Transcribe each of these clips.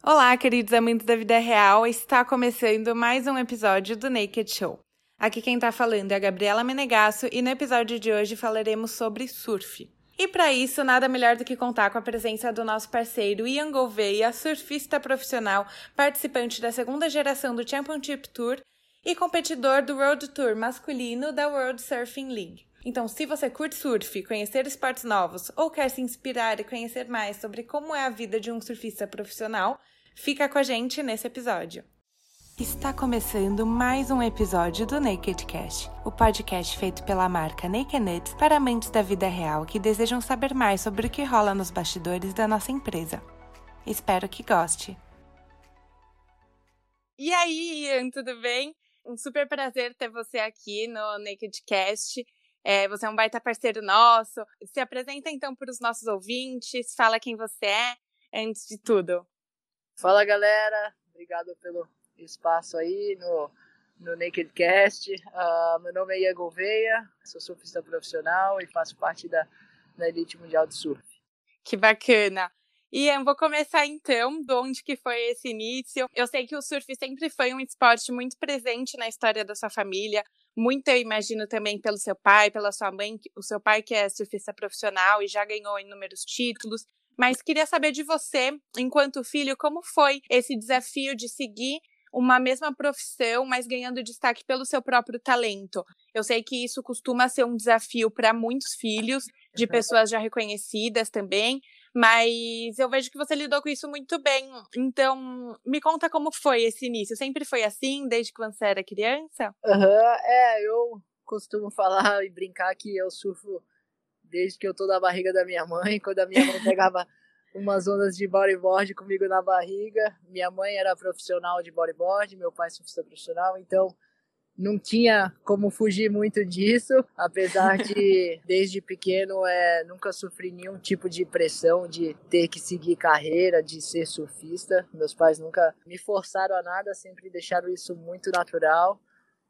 Olá, queridos amantes da vida real. Está começando mais um episódio do Naked Show. Aqui quem tá falando é a Gabriela Menegasso e no episódio de hoje falaremos sobre surf. E para isso, nada melhor do que contar com a presença do nosso parceiro Ian Gouveia, surfista profissional, participante da segunda geração do Championship Tour e competidor do World Tour masculino da World Surfing League. Então, se você curte surf, conhecer esportes novos ou quer se inspirar e conhecer mais sobre como é a vida de um surfista profissional, fica com a gente nesse episódio. Está começando mais um episódio do Naked Cast, o podcast feito pela marca Naked Nuts para amantes da vida real que desejam saber mais sobre o que rola nos bastidores da nossa empresa. Espero que goste. E aí, Ian, tudo bem? Um super prazer ter você aqui no Naked Cast. É, você é um baita parceiro nosso. Se apresenta então para os nossos ouvintes, fala quem você é, antes de tudo. Fala galera, obrigado pelo espaço aí no, no Naked Cast. Uh, meu nome é Ian Gouveia, sou surfista profissional e faço parte da, da Elite Mundial de Surf. Que bacana! Ian, vou começar então de onde que foi esse início. Eu sei que o surf sempre foi um esporte muito presente na história da sua família. Muito eu imagino também pelo seu pai, pela sua mãe, o seu pai que é surfista profissional e já ganhou inúmeros títulos. Mas queria saber de você, enquanto filho, como foi esse desafio de seguir uma mesma profissão, mas ganhando destaque pelo seu próprio talento. Eu sei que isso costuma ser um desafio para muitos filhos, de pessoas já reconhecidas também, mas eu vejo que você lidou com isso muito bem. Então, me conta como foi esse início. Sempre foi assim, desde que você era criança? Uhum, é, eu costumo falar e brincar que eu surfo desde que eu tô na barriga da minha mãe, quando a minha mãe pegava umas ondas de bodyboard comigo na barriga. Minha mãe era profissional de bodyboard, meu pai surfista profissional, então não tinha como fugir muito disso, apesar de desde pequeno é, nunca sofri nenhum tipo de pressão de ter que seguir carreira, de ser surfista. Meus pais nunca me forçaram a nada, sempre deixaram isso muito natural.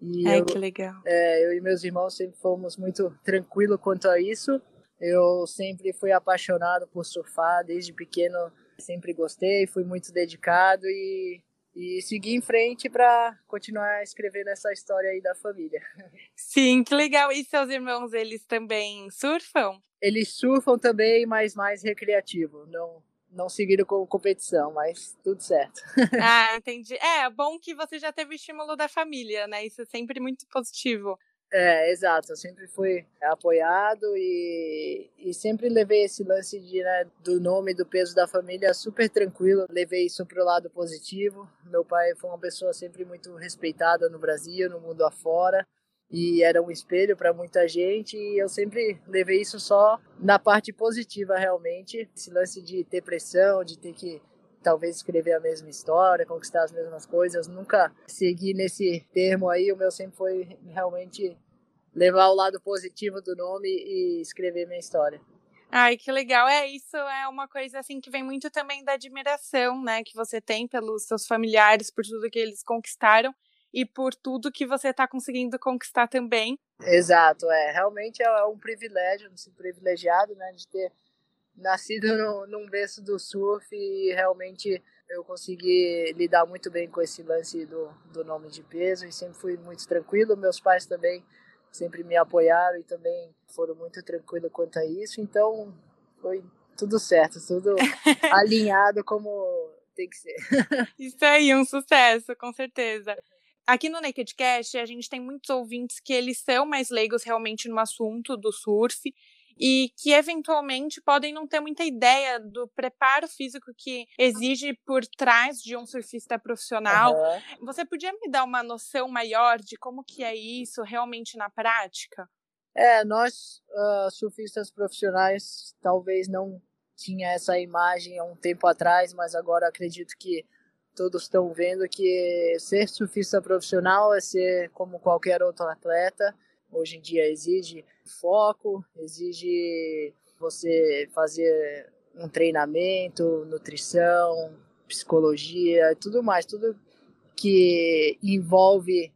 E Ai, eu, que legal. É, eu e meus irmãos sempre fomos muito tranquilos quanto a isso. Eu sempre fui apaixonado por surfar, desde pequeno sempre gostei, fui muito dedicado e e seguir em frente para continuar escrevendo essa história aí da família. Sim, que legal. E seus irmãos, eles também surfam? Eles surfam também, mas mais recreativo. Não, não seguiram com competição, mas tudo certo. Ah, entendi. É, bom que você já teve o estímulo da família, né? Isso é sempre muito positivo. É, exato. Eu sempre fui apoiado e, e sempre levei esse lance de, né, do nome, do peso da família super tranquilo. Levei isso para o lado positivo. Meu pai foi uma pessoa sempre muito respeitada no Brasil, no mundo afora. E era um espelho para muita gente. E eu sempre levei isso só na parte positiva, realmente. Esse lance de ter pressão, de ter que talvez escrever a mesma história, conquistar as mesmas coisas. Nunca segui nesse termo aí. O meu sempre foi realmente levar o lado positivo do nome e escrever minha história. Ai, que legal. É, isso é uma coisa assim que vem muito também da admiração, né, que você tem pelos seus familiares, por tudo que eles conquistaram e por tudo que você está conseguindo conquistar também. Exato, é. Realmente é um privilégio, um privilegiado, né, de ter nascido no, num berço do surf e realmente eu consegui lidar muito bem com esse lance do, do nome de peso e sempre fui muito tranquilo. Meus pais também sempre me apoiaram e também foram muito tranquilos quanto a isso. Então foi tudo certo, tudo alinhado como tem que ser. Isso aí, um sucesso, com certeza. Aqui no Naked Cast, a gente tem muitos ouvintes que eles são mais leigos realmente no assunto do surf e que eventualmente podem não ter muita ideia do preparo físico que exige por trás de um surfista profissional. Uhum. Você podia me dar uma noção maior de como que é isso realmente na prática? É, nós uh, surfistas profissionais talvez não tinha essa imagem há um tempo atrás, mas agora acredito que todos estão vendo que ser surfista profissional é ser como qualquer outro atleta. Hoje em dia exige foco, exige você fazer um treinamento, nutrição, psicologia, tudo mais, tudo que envolve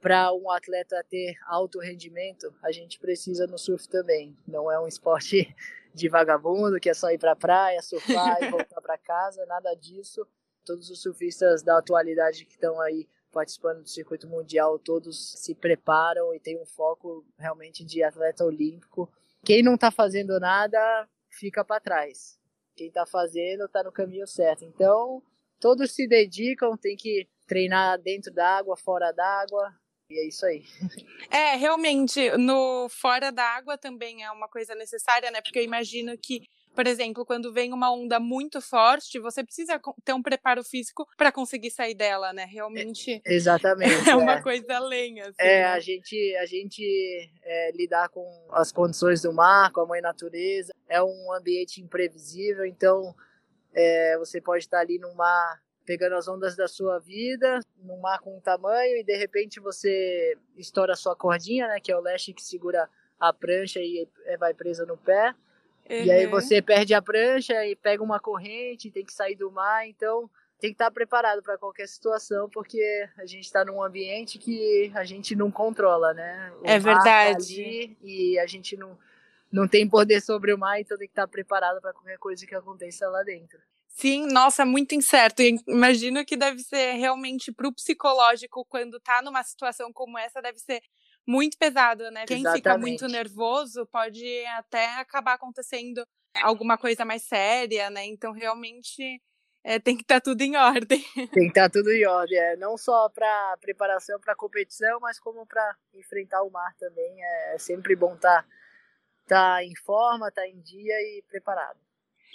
para um atleta ter alto rendimento, a gente precisa no surf também. Não é um esporte de vagabundo que é só ir para a praia, surfar e voltar para casa, nada disso. todos os surfistas da atualidade que estão aí participando do circuito mundial, todos se preparam e tem um foco realmente de atleta olímpico. Quem não está fazendo nada fica para trás. Quem está fazendo está no caminho certo. Então, todos se dedicam, tem que treinar dentro d'água, fora d'água, e é isso aí. É, realmente, no fora d'água também é uma coisa necessária, né? Porque eu imagino que por exemplo, quando vem uma onda muito forte, você precisa ter um preparo físico para conseguir sair dela, né? Realmente. Exatamente. É uma é. coisa além. Assim, é, né? a gente, a gente é, lidar com as condições do mar, com a mãe natureza. É um ambiente imprevisível, então é, você pode estar ali no mar pegando as ondas da sua vida, num mar com um tamanho, e de repente você estoura a sua cordinha, né? Que é o leste que segura a prancha e é, vai presa no pé. Uhum. E aí você perde a prancha e pega uma corrente, tem que sair do mar, então tem que estar preparado para qualquer situação, porque a gente está num ambiente que a gente não controla, né? O é tá verdade. Tá e a gente não, não tem poder sobre o mar, então tem que estar preparado para qualquer coisa que aconteça lá dentro. Sim, nossa, muito incerto. E imagino que deve ser realmente para o psicológico, quando está numa situação como essa, deve ser muito pesado, né? Quem Exatamente. fica muito nervoso pode até acabar acontecendo alguma coisa mais séria, né? Então, realmente, é, tem que estar tá tudo em ordem. Tem que estar tá tudo em ordem, é, não só para preparação para competição, mas como para enfrentar o mar também. É, é sempre bom estar tá, tá em forma, estar tá em dia e preparado.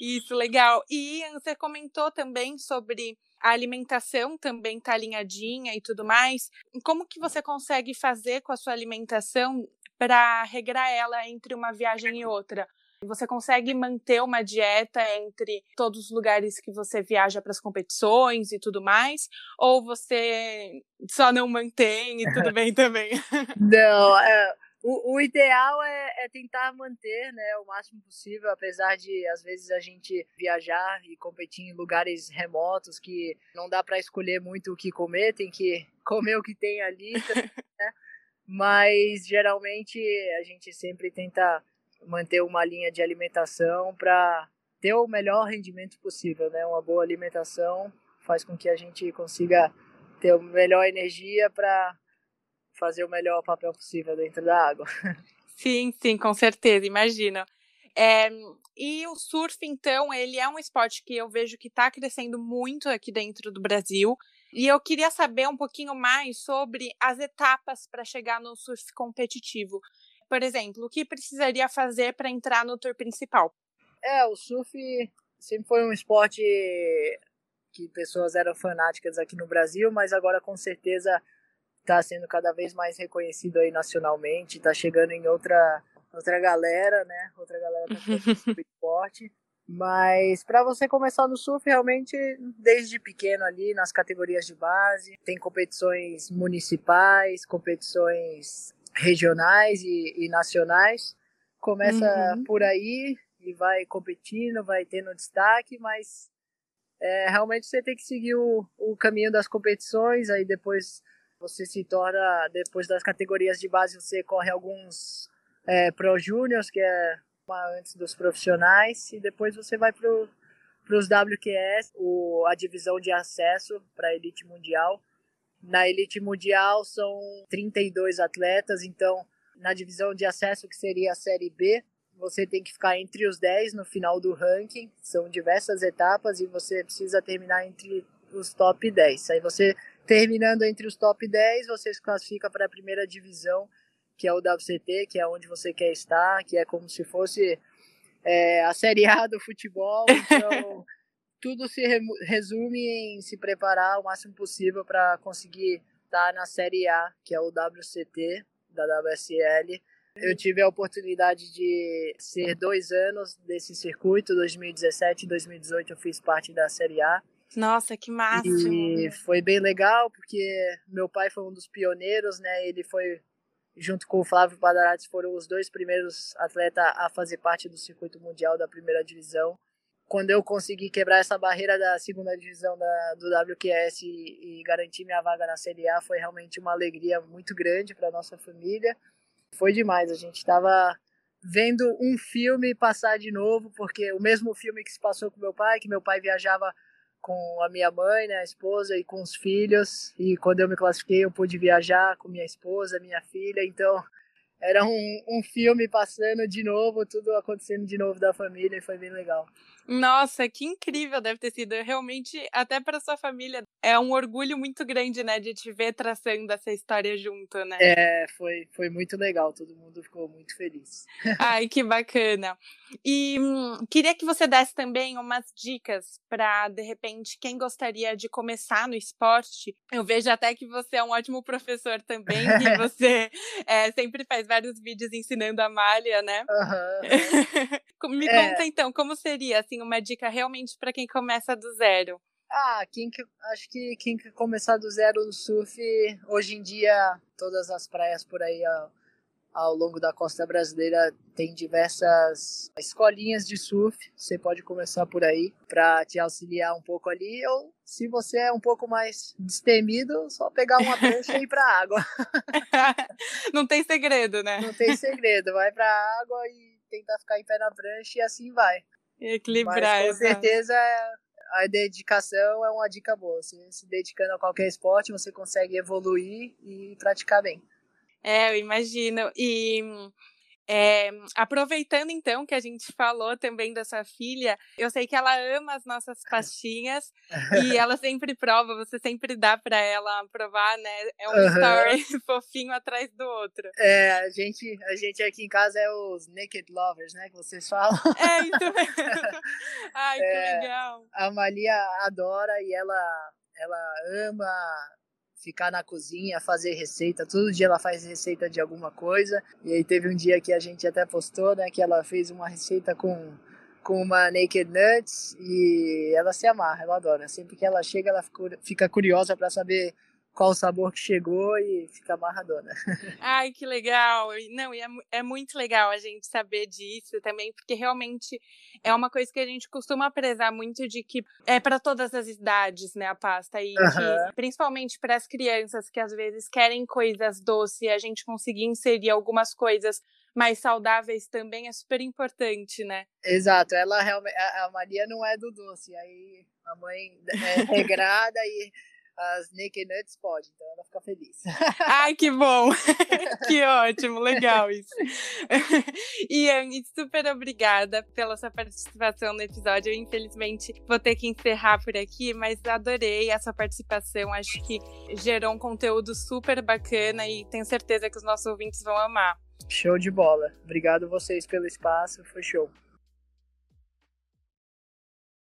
Isso, legal. E você comentou também sobre a alimentação também tá alinhadinha e tudo mais. Como que você consegue fazer com a sua alimentação para regrar ela entre uma viagem e outra? Você consegue manter uma dieta entre todos os lugares que você viaja para as competições e tudo mais? Ou você só não mantém e tudo bem também? Não, é, o, o ideal é, é, tentar manter né, o máximo possível, apesar de às vezes a gente viajar e competir em lugares remotos que não dá para escolher muito o que comer, tem que comer o que tem ali, né? mas geralmente a gente sempre tenta manter uma linha de alimentação para ter o melhor rendimento possível, né? Uma boa alimentação faz com que a gente consiga ter a melhor energia para fazer o melhor papel possível dentro da água. Sim, sim, com certeza, imagino. É, e o surf, então, ele é um esporte que eu vejo que está crescendo muito aqui dentro do Brasil. E eu queria saber um pouquinho mais sobre as etapas para chegar no surf competitivo. Por exemplo, o que precisaria fazer para entrar no tour principal? É, o surf sempre foi um esporte que pessoas eram fanáticas aqui no Brasil, mas agora com certeza está sendo cada vez mais reconhecido aí nacionalmente, está chegando em outra outra galera, né? Outra galera tá esporte. Mas para você começar no surf, realmente desde pequeno ali nas categorias de base, tem competições municipais, competições regionais e, e nacionais. Começa uhum. por aí e vai competindo, vai tendo destaque, mas é, realmente você tem que seguir o, o caminho das competições, aí depois você se torna, depois das categorias de base, você corre alguns é, Pro Juniors, que é antes dos profissionais, e depois você vai para os WQS, o, a divisão de acesso para a Elite Mundial. Na Elite Mundial são 32 atletas, então na divisão de acesso, que seria a Série B, você tem que ficar entre os 10 no final do ranking. São diversas etapas e você precisa terminar entre os top 10. Aí você Terminando entre os top 10, você se classifica para a primeira divisão, que é o WCT, que é onde você quer estar, que é como se fosse é, a Série A do futebol. Então, tudo se resume em se preparar o máximo possível para conseguir estar na Série A, que é o WCT da WSL. Eu tive a oportunidade de ser dois anos desse circuito, 2017 e 2018 eu fiz parte da Série A. Nossa, que massa! E foi bem legal, porque meu pai foi um dos pioneiros, né? Ele foi, junto com o Flávio Padarates, foram os dois primeiros atletas a fazer parte do circuito mundial da primeira divisão. Quando eu consegui quebrar essa barreira da segunda divisão da, do WQS e, e garantir minha vaga na Série A, foi realmente uma alegria muito grande para nossa família. Foi demais, a gente estava vendo um filme passar de novo, porque o mesmo filme que se passou com meu pai, que meu pai viajava com a minha mãe, né, a esposa e com os filhos. E quando eu me classifiquei, eu pude viajar com minha esposa, minha filha. Então, era um, um filme passando de novo, tudo acontecendo de novo da família e foi bem legal. Nossa, que incrível deve ter sido. Realmente, até para sua família, é um orgulho muito grande, né, de te ver traçando essa história junto, né? É, foi, foi muito legal. Todo mundo ficou muito feliz. Ai, que bacana. E hum, queria que você desse também umas dicas para, de repente, quem gostaria de começar no esporte. Eu vejo até que você é um ótimo professor também, e você é, sempre faz vários vídeos ensinando a malha, né? Uhum. Me é. conta então, como seria assim uma dica realmente para quem começa do zero? Ah, quem que, acho que quem quer começar do zero no surf, hoje em dia, todas as praias por aí ao, ao longo da costa brasileira tem diversas escolinhas de surf. Você pode começar por aí para te auxiliar um pouco ali. Ou se você é um pouco mais destemido, só pegar uma prancha e ir para água. Não tem segredo, né? Não tem segredo. Vai para água e tentar ficar em pé na prancha e assim vai. Equilibrar. Mas, com certeza a dedicação é uma dica boa. Você se dedicando a qualquer esporte, você consegue evoluir e praticar bem. É, eu imagino. E é, aproveitando então que a gente falou também da sua filha, eu sei que ela ama as nossas pastinhas e ela sempre prova, você sempre dá para ela provar, né? É um uhum. story fofinho atrás do outro. É, a gente, a gente aqui em casa é os naked lovers, né? Que vocês falam. É, isso mesmo. Ai, é, que legal. A Malia adora e ela, ela ama ficar na cozinha, fazer receita. Todo dia ela faz receita de alguma coisa. E aí teve um dia que a gente até postou, né, que ela fez uma receita com com uma Naked Nuts e ela se amarra, ela adora. Sempre que ela chega, ela fica curiosa para saber qual o sabor que chegou e fica amarradona. Ai, que legal! Não, e é, é muito legal a gente saber disso também, porque realmente é uma coisa que a gente costuma prezar muito de que é para todas as idades, né, a pasta. E que, principalmente para as crianças que às vezes querem coisas doces e a gente conseguir inserir algumas coisas mais saudáveis também é super importante, né? Exato, ela realmente a Maria não é do doce, aí a mãe é regrada e as Naked Nuts pode, então ela fica feliz. Ai, que bom! que ótimo, legal isso. Ian, super obrigada pela sua participação no episódio. Eu, infelizmente, vou ter que encerrar por aqui, mas adorei a sua participação. Acho que gerou um conteúdo super bacana e tenho certeza que os nossos ouvintes vão amar. Show de bola. Obrigado vocês pelo espaço, foi show.